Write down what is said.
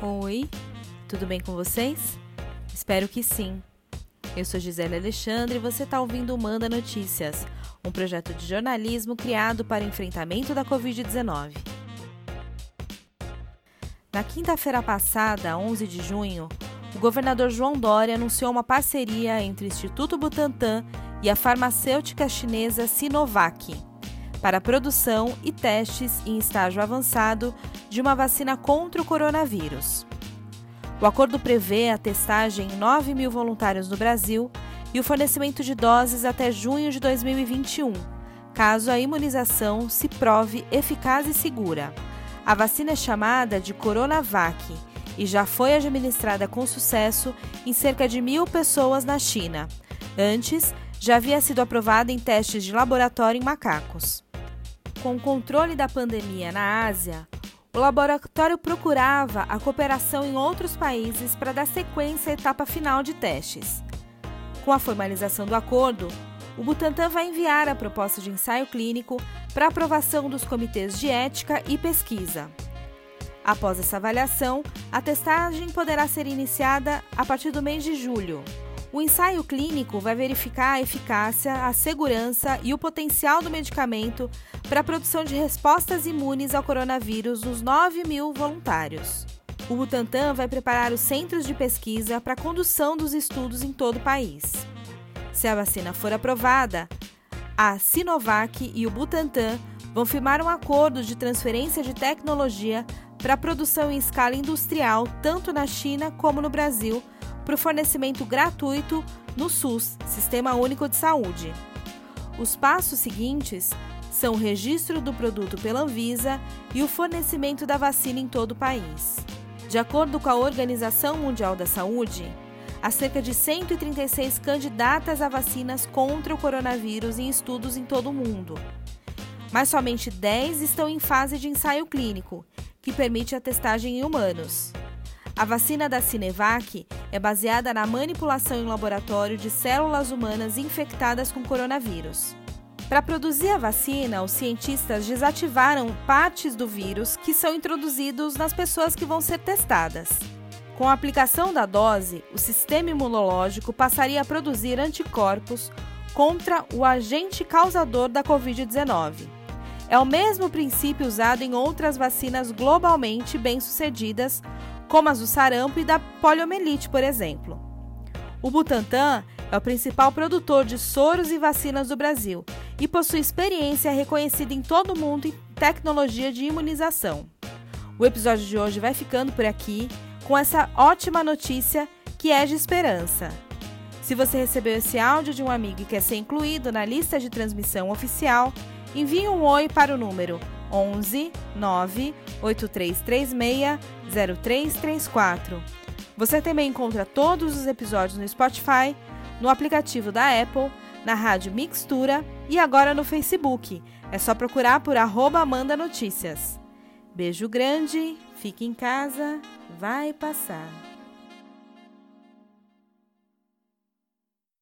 Oi, tudo bem com vocês? Espero que sim. Eu sou Gisele Alexandre e você está ouvindo o Manda Notícias, um projeto de jornalismo criado para enfrentamento da Covid-19. Na quinta-feira passada, 11 de junho, o governador João Dória anunciou uma parceria entre o Instituto Butantan e a farmacêutica chinesa Sinovac para a produção e testes em estágio avançado de uma vacina contra o coronavírus. O acordo prevê a testagem em 9 mil voluntários no Brasil e o fornecimento de doses até junho de 2021, caso a imunização se prove eficaz e segura. A vacina é chamada de Coronavac e já foi administrada com sucesso em cerca de mil pessoas na China. Antes, já havia sido aprovada em testes de laboratório em macacos. Com o controle da pandemia na Ásia, o laboratório procurava a cooperação em outros países para dar sequência à etapa final de testes. Com a formalização do acordo, o Butantan vai enviar a proposta de ensaio clínico para aprovação dos comitês de ética e pesquisa. Após essa avaliação, a testagem poderá ser iniciada a partir do mês de julho. O ensaio clínico vai verificar a eficácia, a segurança e o potencial do medicamento para a produção de respostas imunes ao coronavírus nos 9 mil voluntários. O Butantan vai preparar os centros de pesquisa para a condução dos estudos em todo o país. Se a vacina for aprovada, a Sinovac e o Butantan vão firmar um acordo de transferência de tecnologia para a produção em escala industrial tanto na China como no Brasil para o fornecimento gratuito no SUS, Sistema Único de Saúde. Os passos seguintes são o registro do produto pela Anvisa e o fornecimento da vacina em todo o país. De acordo com a Organização Mundial da Saúde, há cerca de 136 candidatas a vacinas contra o coronavírus em estudos em todo o mundo. Mas somente 10 estão em fase de ensaio clínico, que permite a testagem em humanos. A vacina da Cinevac é baseada na manipulação em laboratório de células humanas infectadas com coronavírus. Para produzir a vacina, os cientistas desativaram partes do vírus que são introduzidos nas pessoas que vão ser testadas. Com a aplicação da dose, o sistema imunológico passaria a produzir anticorpos contra o agente causador da Covid-19. É o mesmo princípio usado em outras vacinas globalmente bem-sucedidas, como as do sarampo e da poliomielite, por exemplo. O Butantan é o principal produtor de soros e vacinas do Brasil e possui experiência reconhecida em todo o mundo em tecnologia de imunização. O episódio de hoje vai ficando por aqui com essa ótima notícia que é de esperança. Se você recebeu esse áudio de um amigo e quer ser incluído na lista de transmissão oficial, envie um oi para o número 11 9 8336 0334. Você também encontra todos os episódios no Spotify, no aplicativo da Apple, na rádio Mixtura e agora no Facebook. É só procurar por arroba Amanda Notícias. Beijo grande, fique em casa, vai passar.